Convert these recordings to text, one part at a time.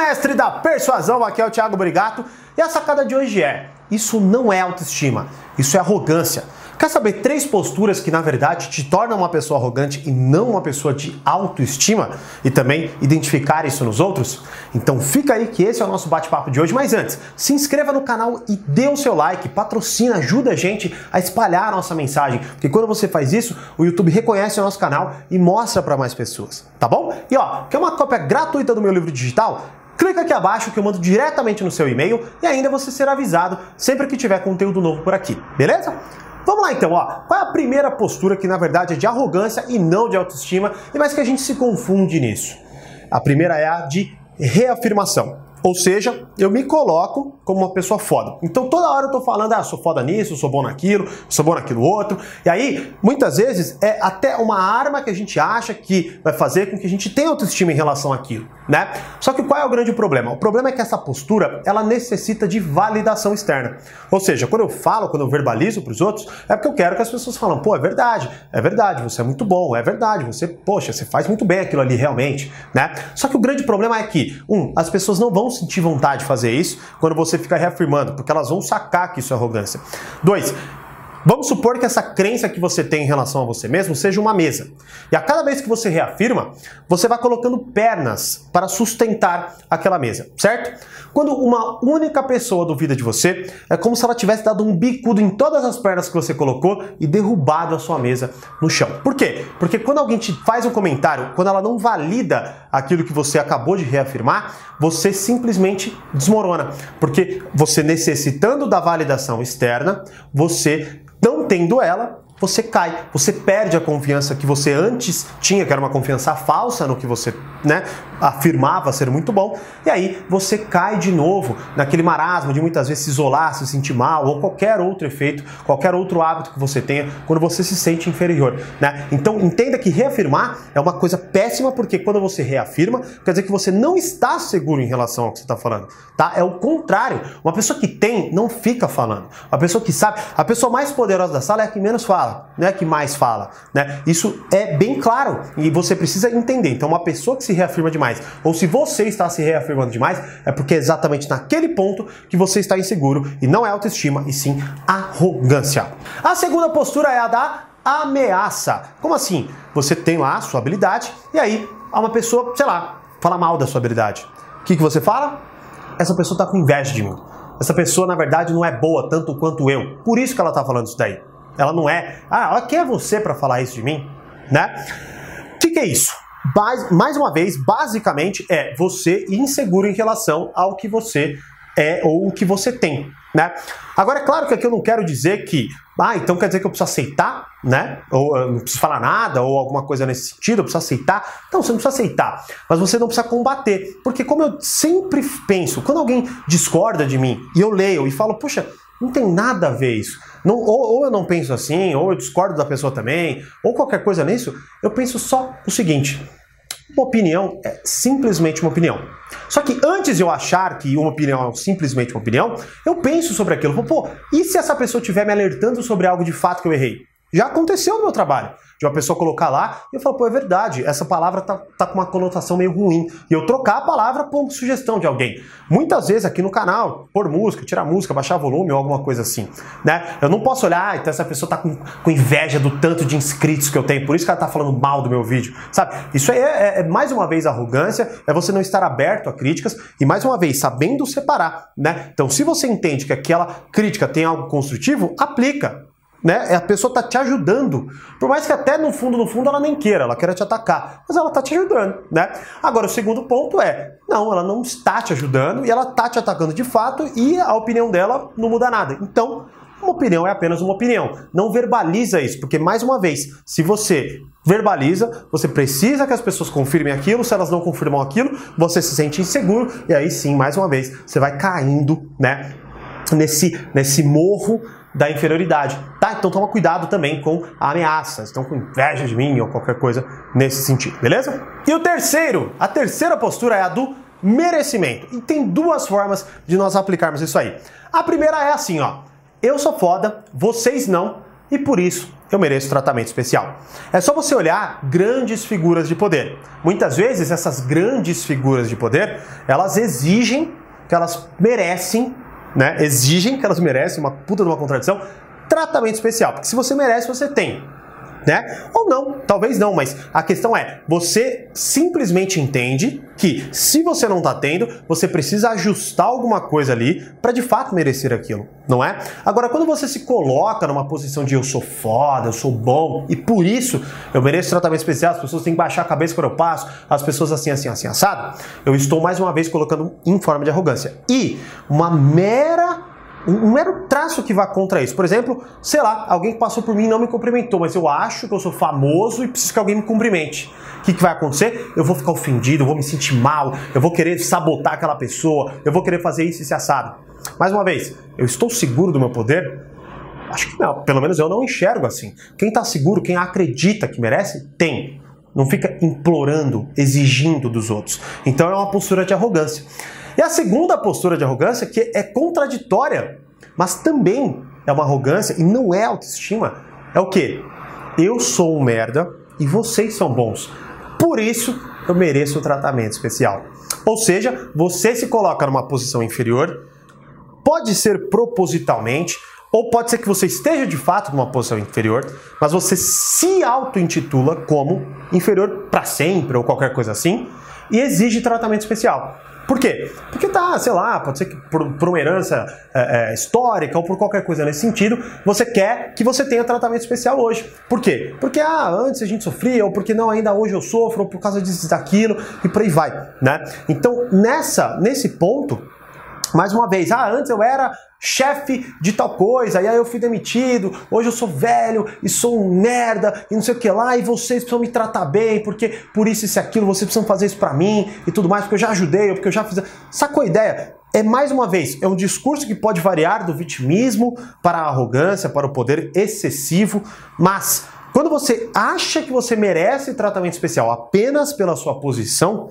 mestre da persuasão, aqui é o Thiago Brigato e a sacada de hoje é: isso não é autoestima, isso é arrogância. Quer saber três posturas que na verdade te tornam uma pessoa arrogante e não uma pessoa de autoestima? E também identificar isso nos outros? Então fica aí que esse é o nosso bate-papo de hoje. Mas antes, se inscreva no canal e dê o seu like, patrocina, ajuda a gente a espalhar a nossa mensagem. Porque quando você faz isso, o YouTube reconhece o nosso canal e mostra para mais pessoas, tá bom? E ó, quer uma cópia gratuita do meu livro digital? Clica aqui abaixo que eu mando diretamente no seu e-mail e ainda você será avisado sempre que tiver conteúdo novo por aqui, beleza? Vamos lá então, ó. Qual é a primeira postura que na verdade é de arrogância e não de autoestima, e mais que a gente se confunde nisso? A primeira é a de reafirmação. Ou seja, eu me coloco como uma pessoa foda. Então toda hora eu tô falando, ah, sou foda nisso, sou bom naquilo, sou bom naquilo outro. E aí, muitas vezes, é até uma arma que a gente acha que vai fazer com que a gente tenha autoestima em relação àquilo, né? Só que qual é o grande problema? O problema é que essa postura, ela necessita de validação externa. Ou seja, quando eu falo, quando eu verbalizo para os outros, é porque eu quero que as pessoas falem, pô, é verdade, é verdade, você é muito bom, é verdade, você, poxa, você faz muito bem aquilo ali realmente, né? Só que o grande problema é que, um, as pessoas não vão sentir vontade de fazer isso quando você fica reafirmando, porque elas vão sacar que isso é arrogância. Dois, Vamos supor que essa crença que você tem em relação a você mesmo seja uma mesa. E a cada vez que você reafirma, você vai colocando pernas para sustentar aquela mesa, certo? Quando uma única pessoa duvida de você, é como se ela tivesse dado um bicudo em todas as pernas que você colocou e derrubado a sua mesa no chão. Por quê? Porque quando alguém te faz um comentário, quando ela não valida aquilo que você acabou de reafirmar, você simplesmente desmorona. Porque você necessitando da validação externa, você não tendo ela, você cai, você perde a confiança que você antes tinha, que era uma confiança falsa no que você né, afirmava ser muito bom, e aí você cai de novo naquele marasmo de muitas vezes se isolar, se sentir mal, ou qualquer outro efeito, qualquer outro hábito que você tenha quando você se sente inferior. Né? Então entenda que reafirmar é uma coisa péssima, porque quando você reafirma, quer dizer que você não está seguro em relação ao que você está falando. Tá? É o contrário. Uma pessoa que tem não fica falando. A pessoa que sabe, a pessoa mais poderosa da sala é a que menos fala, não é a que mais fala. Né? Isso é bem claro e você precisa entender. Então, uma pessoa que se reafirma demais, ou se você está se reafirmando demais, é porque é exatamente naquele ponto que você está inseguro e não é autoestima, e sim arrogância. A segunda postura é a da ameaça. Como assim? Você tem lá a sua habilidade e aí uma pessoa, sei lá, fala mal da sua habilidade. O que, que você fala? Essa pessoa está com inveja de mim. Essa pessoa, na verdade, não é boa tanto quanto eu. Por isso que ela está falando isso daí. Ela não é, ah, quem é você para falar isso de mim? Né? O que, que é isso? Mais uma vez, basicamente é você inseguro em relação ao que você é ou o que você tem, né? Agora é claro que aqui eu não quero dizer que, ah, então quer dizer que eu preciso aceitar, né? Ou eu não preciso falar nada ou alguma coisa nesse sentido, eu preciso aceitar. Não, você não precisa aceitar, mas você não precisa combater, porque como eu sempre penso, quando alguém discorda de mim e eu leio e falo, puxa, não tem nada a ver isso. Não, ou, ou, eu não penso assim, ou eu discordo da pessoa também, ou qualquer coisa nisso. Eu penso só o seguinte: uma opinião é simplesmente uma opinião. Só que antes de eu achar que uma opinião é simplesmente uma opinião, eu penso sobre aquilo. Pô, e se essa pessoa estiver me alertando sobre algo de fato que eu errei? Já aconteceu no meu trabalho. De uma pessoa colocar lá e eu falo, pô, é verdade, essa palavra tá, tá com uma conotação meio ruim. E eu trocar a palavra por sugestão de alguém. Muitas vezes aqui no canal, pôr música, tirar música, baixar volume ou alguma coisa assim. Né? Eu não posso olhar, ah, então essa pessoa tá com, com inveja do tanto de inscritos que eu tenho, por isso que ela tá falando mal do meu vídeo. Sabe? Isso aí é, é, é mais uma vez arrogância, é você não estar aberto a críticas e mais uma vez, sabendo separar. Né? Então, se você entende que aquela crítica tem algo construtivo, aplica né? A pessoa está te ajudando. Por mais que até no fundo, no fundo, ela nem queira, ela queira te atacar. Mas ela está te ajudando, né? Agora, o segundo ponto é, não, ela não está te ajudando e ela está te atacando de fato e a opinião dela não muda nada. Então, uma opinião é apenas uma opinião. Não verbaliza isso, porque mais uma vez, se você verbaliza, você precisa que as pessoas confirmem aquilo, se elas não confirmam aquilo, você se sente inseguro e aí sim, mais uma vez, você vai caindo, né, nesse nesse morro da inferioridade, tá? Então toma cuidado também com ameaças, estão com inveja de mim ou qualquer coisa nesse sentido, beleza? E o terceiro, a terceira postura é a do merecimento. E tem duas formas de nós aplicarmos isso aí. A primeira é assim, ó: eu sou foda, vocês não, e por isso eu mereço tratamento especial. É só você olhar grandes figuras de poder. Muitas vezes essas grandes figuras de poder, elas exigem que elas merecem, né? Exigem que elas merecem, uma puta de uma contradição, tratamento especial. Porque se você merece, você tem né? Ou não, talvez não, mas a questão é, você simplesmente entende que se você não tá tendo, você precisa ajustar alguma coisa ali para de fato merecer aquilo, não é? Agora, quando você se coloca numa posição de eu sou foda, eu sou bom e por isso eu mereço tratamento especial, as pessoas têm que baixar a cabeça quando eu passo, as pessoas assim, assim, assim, assado, eu estou mais uma vez colocando em forma de arrogância. E uma mera um mero traço que vá contra isso. Por exemplo, sei lá, alguém que passou por mim e não me cumprimentou, mas eu acho que eu sou famoso e preciso que alguém me cumprimente. O que, que vai acontecer? Eu vou ficar ofendido, eu vou me sentir mal, eu vou querer sabotar aquela pessoa, eu vou querer fazer isso e se assado. Mais uma vez, eu estou seguro do meu poder? Acho que não, pelo menos eu não enxergo assim. Quem está seguro, quem acredita que merece, tem. Não fica implorando, exigindo dos outros. Então é uma postura de arrogância. E a segunda postura de arrogância, que é contraditória, mas também é uma arrogância e não é autoestima, é o que? Eu sou um merda e vocês são bons. Por isso eu mereço um tratamento especial. Ou seja, você se coloca numa posição inferior, pode ser propositalmente, ou pode ser que você esteja de fato numa posição inferior, mas você se auto-intitula como inferior para sempre ou qualquer coisa assim e exige tratamento especial. Por quê? Porque tá, sei lá, pode ser que por, por uma herança é, é, histórica ou por qualquer coisa nesse sentido, você quer que você tenha tratamento especial hoje. Por quê? Porque ah, antes a gente sofria, ou porque não, ainda hoje eu sofro, ou por causa disso, daquilo, e por aí vai, né? Então, nessa, nesse ponto, mais uma vez, ah, antes eu era chefe de tal coisa, e aí eu fui demitido, hoje eu sou velho e sou um merda e não sei o que lá, e vocês precisam me tratar bem, porque por isso e aquilo, vocês precisam fazer isso para mim e tudo mais, porque eu já ajudei, porque eu já fiz. Sacou a ideia? É mais uma vez, é um discurso que pode variar do vitimismo para a arrogância, para o poder excessivo, mas quando você acha que você merece tratamento especial apenas pela sua posição,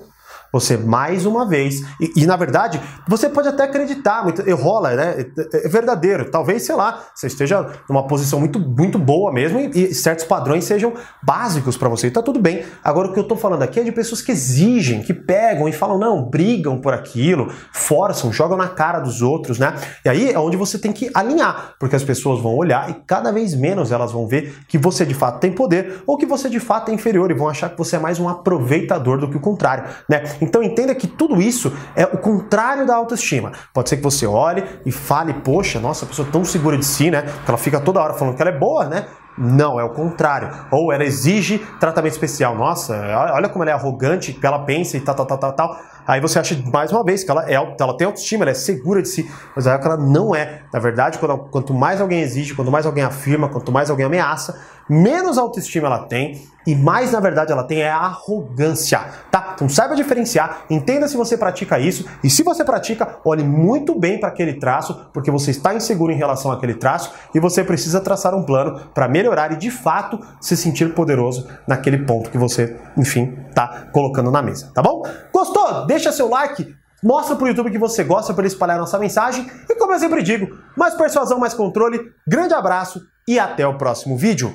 você mais uma vez, e, e, na verdade, você pode até acreditar, muito, rola, né? É, é verdadeiro. Talvez, sei lá, você esteja numa posição muito, muito boa mesmo e, e certos padrões sejam básicos para você. Tá tudo bem. Agora, o que eu tô falando aqui é de pessoas que exigem, que pegam e falam, não, brigam por aquilo, forçam, jogam na cara dos outros, né? E aí é onde você tem que alinhar, porque as pessoas vão olhar e cada vez menos elas vão ver que você de fato tem poder ou que você de fato é inferior e vão achar que você é mais um aproveitador do que o contrário, né? Então entenda que tudo isso é o contrário da autoestima. Pode ser que você olhe e fale, poxa, nossa, a pessoa tão segura de si, né? Que ela fica toda hora falando que ela é boa, né? Não, é o contrário. Ou ela exige tratamento especial. Nossa, olha como ela é arrogante, que ela pensa e tal, tal, tal, tal, tal. Aí você acha mais uma vez que ela, é, ela tem autoestima, ela é segura de si, mas que ela não é. Na verdade, quando, quanto mais alguém exige, quanto mais alguém afirma, quanto mais alguém ameaça, menos autoestima ela tem e mais, na verdade, ela tem é arrogância, tá? Então saiba diferenciar, entenda se você pratica isso e se você pratica, olhe muito bem para aquele traço, porque você está inseguro em relação àquele traço e você precisa traçar um plano para melhorar e de fato se sentir poderoso naquele ponto que você, enfim, tá colocando na mesa, tá bom? Gostou? Deixa seu like, Mostra pro YouTube que você gosta para espalhar nossa mensagem. E como eu sempre digo, mais persuasão, mais controle. Grande abraço e até o próximo vídeo.